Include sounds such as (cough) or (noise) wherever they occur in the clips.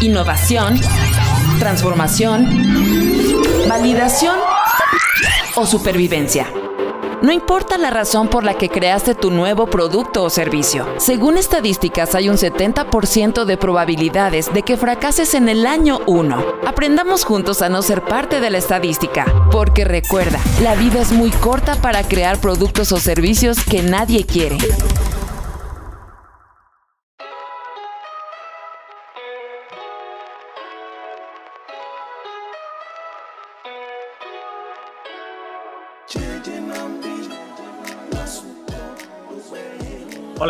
innovación, transformación, validación o supervivencia. No importa la razón por la que creaste tu nuevo producto o servicio. Según estadísticas, hay un 70% de probabilidades de que fracases en el año 1. Aprendamos juntos a no ser parte de la estadística, porque recuerda, la vida es muy corta para crear productos o servicios que nadie quiere.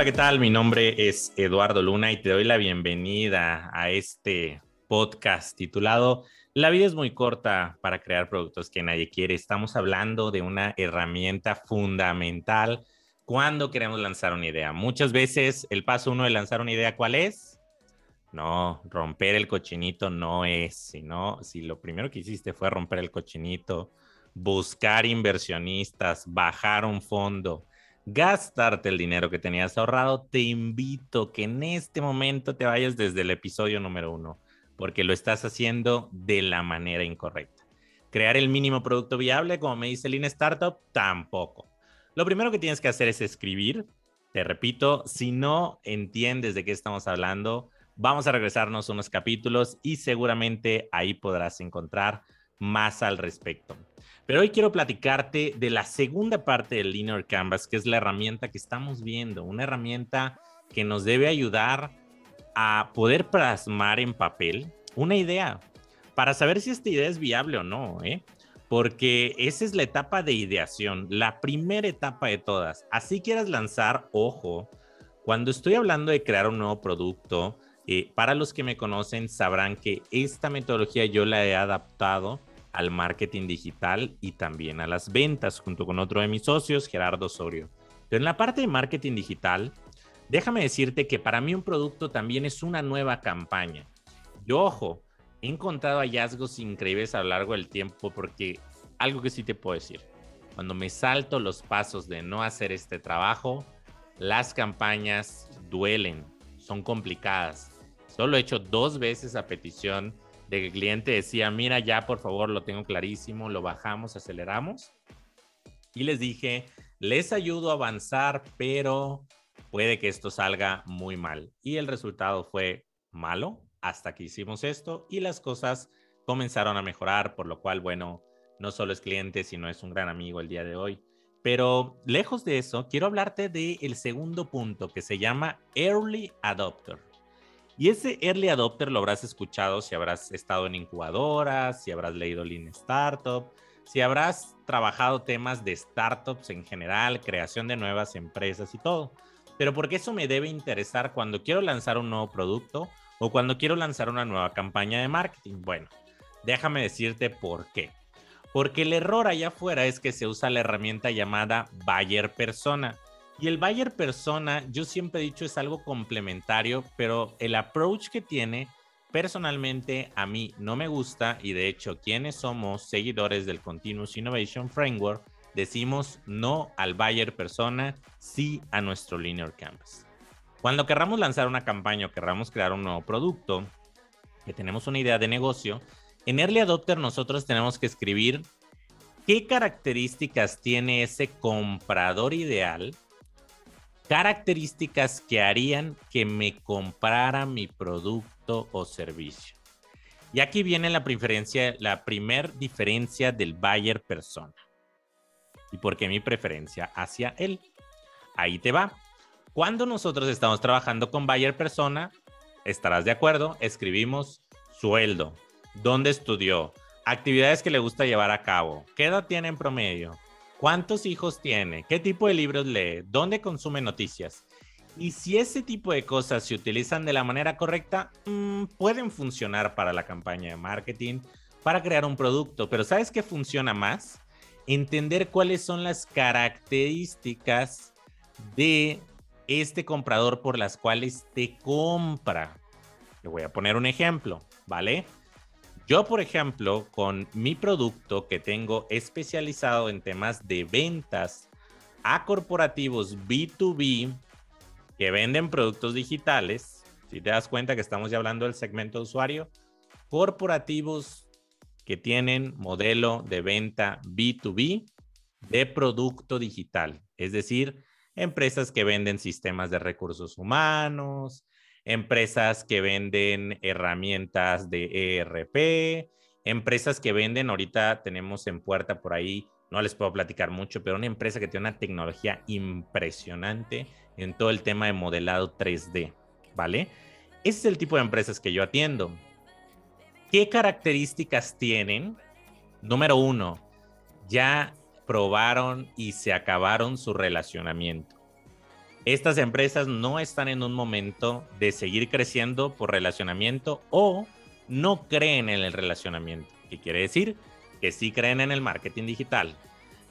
¿Qué tal? Mi nombre es Eduardo Luna y te doy la bienvenida a este podcast titulado La vida es muy corta para crear productos que nadie quiere. Estamos hablando de una herramienta fundamental cuando queremos lanzar una idea. Muchas veces el paso uno de lanzar una idea, ¿cuál es? No, romper el cochinito no es, sino si lo primero que hiciste fue romper el cochinito, buscar inversionistas, bajar un fondo, gastarte el dinero que tenías ahorrado, te invito que en este momento te vayas desde el episodio número uno, porque lo estás haciendo de la manera incorrecta. Crear el mínimo producto viable, como me dice Lean Startup, tampoco. Lo primero que tienes que hacer es escribir. Te repito, si no entiendes de qué estamos hablando, vamos a regresarnos unos capítulos y seguramente ahí podrás encontrar más al respecto. Pero hoy quiero platicarte de la segunda parte del Linear Canvas, que es la herramienta que estamos viendo, una herramienta que nos debe ayudar a poder plasmar en papel una idea para saber si esta idea es viable o no, ¿eh? porque esa es la etapa de ideación, la primera etapa de todas. Así quieras lanzar, ojo, cuando estoy hablando de crear un nuevo producto, eh, para los que me conocen sabrán que esta metodología yo la he adaptado al marketing digital y también a las ventas, junto con otro de mis socios, Gerardo Osorio. Pero en la parte de marketing digital, déjame decirte que para mí un producto también es una nueva campaña. Yo, ojo, he encontrado hallazgos increíbles a lo largo del tiempo porque algo que sí te puedo decir, cuando me salto los pasos de no hacer este trabajo, las campañas duelen, son complicadas. Solo he hecho dos veces a petición de que el cliente decía, mira, ya por favor, lo tengo clarísimo, lo bajamos, aceleramos. Y les dije, les ayudo a avanzar, pero puede que esto salga muy mal. Y el resultado fue malo hasta que hicimos esto y las cosas comenzaron a mejorar, por lo cual, bueno, no solo es cliente, sino es un gran amigo el día de hoy. Pero lejos de eso, quiero hablarte del el segundo punto que se llama Early Adopter. Y ese early adopter lo habrás escuchado si habrás estado en incubadoras, si habrás leído Lean Startup, si habrás trabajado temas de startups en general, creación de nuevas empresas y todo. Pero porque eso me debe interesar cuando quiero lanzar un nuevo producto o cuando quiero lanzar una nueva campaña de marketing. Bueno, déjame decirte por qué. Porque el error allá afuera es que se usa la herramienta llamada Buyer Persona y el buyer persona, yo siempre he dicho, es algo complementario, pero el approach que tiene, personalmente a mí no me gusta y de hecho quienes somos seguidores del Continuous Innovation Framework, decimos no al buyer persona, sí a nuestro Linear Canvas. Cuando querramos lanzar una campaña o querramos crear un nuevo producto, que tenemos una idea de negocio, en Early Adopter nosotros tenemos que escribir qué características tiene ese comprador ideal características que harían que me comprara mi producto o servicio. Y aquí viene la preferencia, la primer diferencia del buyer persona. ¿Y por qué mi preferencia hacia él? Ahí te va. Cuando nosotros estamos trabajando con buyer persona, estarás de acuerdo, escribimos sueldo, dónde estudió, actividades que le gusta llevar a cabo, qué edad tiene en promedio, ¿Cuántos hijos tiene? ¿Qué tipo de libros lee? ¿Dónde consume noticias? Y si ese tipo de cosas se utilizan de la manera correcta, mm, pueden funcionar para la campaña de marketing, para crear un producto. Pero ¿sabes qué funciona más? Entender cuáles son las características de este comprador por las cuales te compra. Le voy a poner un ejemplo, ¿vale? Yo, por ejemplo, con mi producto que tengo especializado en temas de ventas a corporativos B2B que venden productos digitales, Si te das cuenta que estamos ya hablando del segmento de usuario, corporativos que tienen modelo de venta B2B de producto digital, es decir, empresas que venden sistemas de recursos humanos, empresas que venden herramientas de ERP, empresas que venden, ahorita tenemos en puerta por ahí, no les puedo platicar mucho, pero una empresa que tiene una tecnología impresionante en todo el tema de modelado 3D, ¿vale? Ese es el tipo de empresas que yo atiendo. ¿Qué características tienen? Número uno, ya probaron y se acabaron su relacionamiento. Estas empresas no están en un momento de seguir creciendo por relacionamiento o no creen en el relacionamiento. ¿Qué quiere decir? Que sí creen en el marketing digital.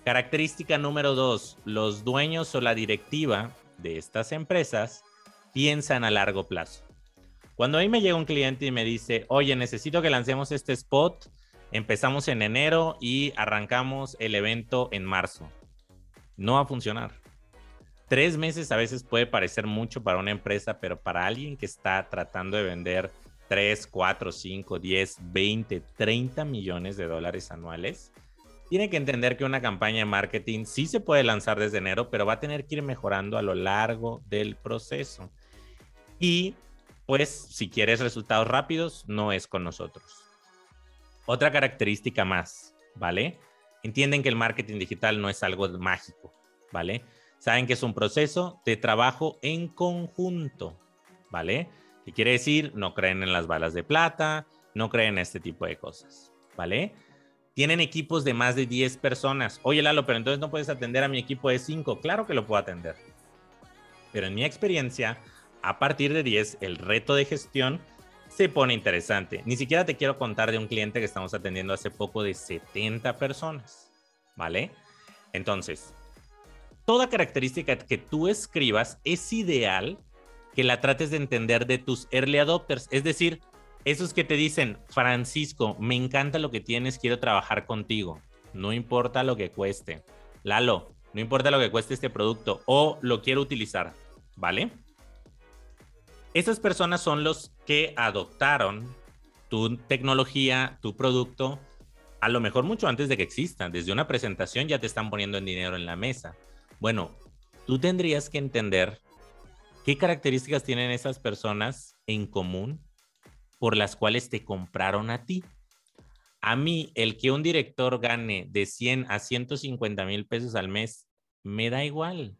Característica número dos, los dueños o la directiva de estas empresas piensan a largo plazo. Cuando a mí me llega un cliente y me dice, oye, necesito que lancemos este spot Empezamos en enero y arrancamos el evento en marzo. No va a funcionar. Tres meses a veces puede parecer mucho para una empresa, pero para alguien que está tratando de vender 3, 4, 5, 10, 20, 30 millones de dólares anuales, tiene que entender que una campaña de marketing sí se puede lanzar desde enero, pero va a tener que ir mejorando a lo largo del proceso. Y pues si quieres resultados rápidos, no es con nosotros. Otra característica más, ¿vale? Entienden que el marketing digital no es algo mágico, ¿vale? Saben que es un proceso de trabajo en conjunto, ¿vale? ¿Qué quiere decir? No creen en las balas de plata, no creen en este tipo de cosas, ¿vale? Tienen equipos de más de 10 personas. Oye, Lalo, pero entonces no puedes atender a mi equipo de 5. Claro que lo puedo atender. Pero en mi experiencia, a partir de 10, el reto de gestión se pone interesante. Ni siquiera te quiero contar de un cliente que estamos atendiendo hace poco de 70 personas, ¿vale? Entonces, toda característica que tú escribas es ideal que la trates de entender de tus early adopters, es decir, esos que te dicen, Francisco, me encanta lo que tienes, quiero trabajar contigo, no importa lo que cueste. Lalo, no importa lo que cueste este producto o lo quiero utilizar, ¿vale? Esas personas son los que adoptaron tu tecnología, tu producto, a lo mejor mucho antes de que exista. Desde una presentación ya te están poniendo en dinero en la mesa. Bueno, tú tendrías que entender qué características tienen esas personas en común por las cuales te compraron a ti. A mí, el que un director gane de 100 a 150 mil pesos al mes, me da igual.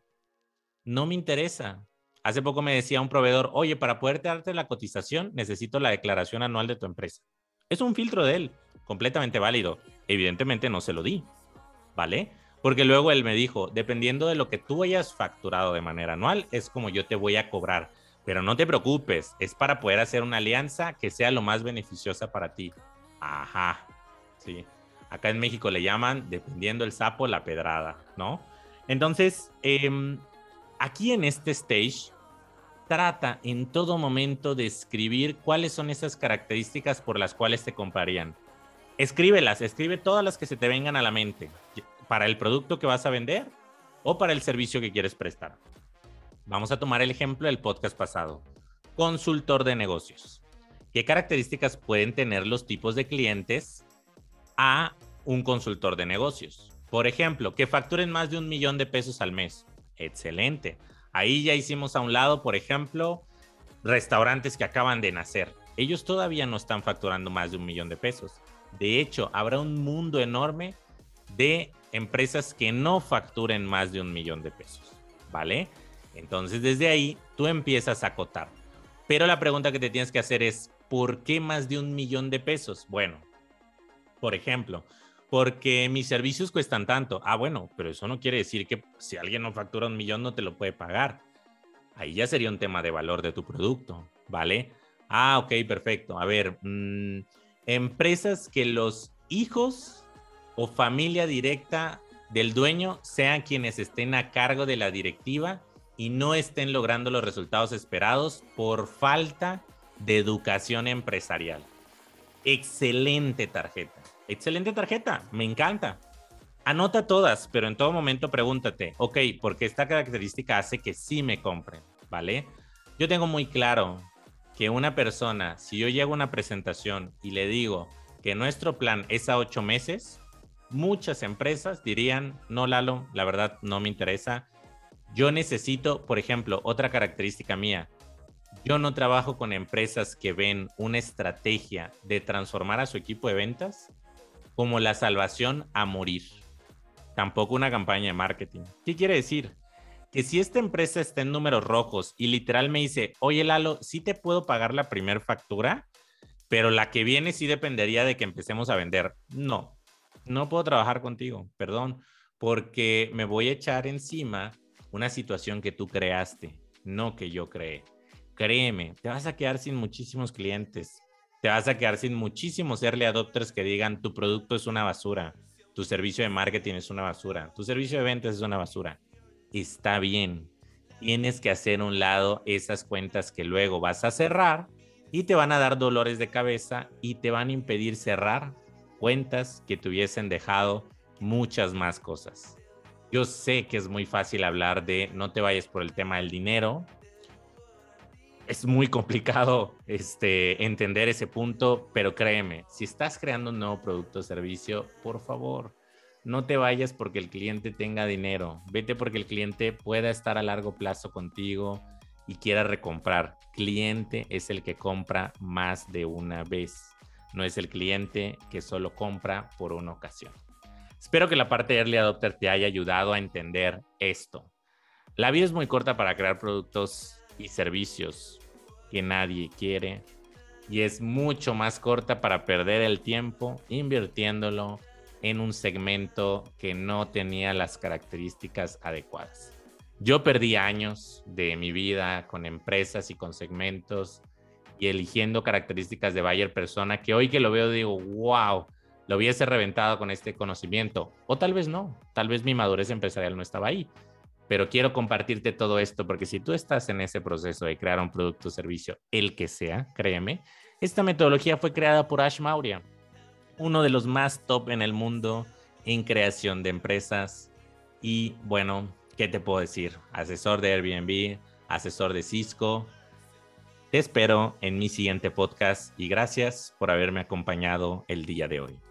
No me interesa. Hace poco me decía un proveedor, oye, para poder darte la cotización necesito la declaración anual de tu empresa. Es un filtro de él, completamente válido. Evidentemente no se lo di, ¿vale? Porque luego él me dijo, dependiendo de lo que tú hayas facturado de manera anual, es como yo te voy a cobrar. Pero no te preocupes, es para poder hacer una alianza que sea lo más beneficiosa para ti. Ajá, sí. Acá en México le llaman, dependiendo el sapo, la pedrada, ¿no? Entonces, em, aquí en este stage, trata en todo momento de escribir cuáles son esas características por las cuales te comprarían. Escríbelas, escribe todas las que se te vengan a la mente para el producto que vas a vender o para el servicio que quieres prestar. Vamos a tomar el ejemplo del podcast pasado. Consultor de negocios. ¿Qué características pueden tener los tipos de clientes a un consultor de negocios? Por ejemplo, que facturen más de un millón de pesos al mes. Excelente. Ahí ya hicimos a un lado, por ejemplo, restaurantes que acaban de nacer. Ellos todavía no están facturando más de un millón de pesos. De hecho, habrá un mundo enorme de empresas que no facturen más de un millón de pesos. ¿Vale? Entonces, desde ahí, tú empiezas a acotar. Pero la pregunta que te tienes que hacer es, ¿por qué más de un millón de pesos? Bueno, por ejemplo, porque mis servicios cuestan tanto. Ah, bueno, pero eso no quiere decir que si alguien no factura un millón no te lo puede pagar. Ahí ya sería un tema de valor de tu producto, ¿vale? Ah, ok, perfecto. A ver, mm, empresas que los hijos o familia directa del dueño sean quienes estén a cargo de la directiva y no estén logrando los resultados esperados por falta de educación empresarial. Excelente tarjeta. Excelente tarjeta, me encanta. Anota todas, pero en todo momento pregúntate, ok, porque esta característica hace que sí me compren, ¿vale? Yo tengo muy claro que una persona, si yo llego a una presentación y le digo que nuestro plan es a ocho meses, muchas empresas dirían, no, Lalo, la verdad no me interesa. Yo necesito, por ejemplo, otra característica mía. Yo no trabajo con empresas que ven una estrategia de transformar a su equipo de ventas como la salvación a morir. Tampoco una campaña de marketing. ¿Qué quiere decir? Que si esta empresa está en números rojos y literal me dice, oye Lalo, sí te puedo pagar la primera factura, pero la que viene sí dependería de que empecemos a vender. No, no puedo trabajar contigo, perdón, porque me voy a echar encima una situación que tú creaste, no que yo creé. Créeme, te vas a quedar sin muchísimos clientes, te vas a quedar sin muchísimos early adopters que digan tu producto es una basura, tu servicio de marketing es una basura, tu servicio de ventas es una basura. Está bien, tienes que hacer un lado esas cuentas que luego vas a cerrar y te van a dar dolores de cabeza y te van a impedir cerrar cuentas que te hubiesen dejado muchas más cosas. Yo sé que es muy fácil hablar de no te vayas por el tema del dinero. Es muy complicado (laughs) este, entender ese punto, pero créeme, si estás creando un nuevo producto o servicio, por favor, no te vayas porque el cliente tenga dinero. Vete porque el cliente pueda estar a largo plazo contigo y quiera recomprar. Cliente es el que compra más de una vez no es el cliente que solo compra por una ocasión. Espero que la parte de Early Adopter te haya ayudado a entender esto. La vida es muy corta para crear productos y servicios que nadie quiere y es mucho más corta para perder el tiempo invirtiéndolo en un segmento que no tenía las características adecuadas. Yo perdí años de mi vida con empresas y con segmentos y eligiendo características de Bayer persona que hoy que lo veo digo, wow, lo hubiese reventado con este conocimiento. O tal vez no, tal vez mi madurez empresarial no estaba ahí. Pero quiero compartirte todo esto porque si tú estás en ese proceso de crear un producto o servicio, el que sea, créeme, esta metodología fue creada por Ash Maurya, uno de los más top en el mundo en creación de empresas. Y bueno, ¿qué te puedo decir? Asesor de Airbnb, asesor de Cisco, te espero en mi siguiente podcast y gracias por haberme acompañado el día de hoy.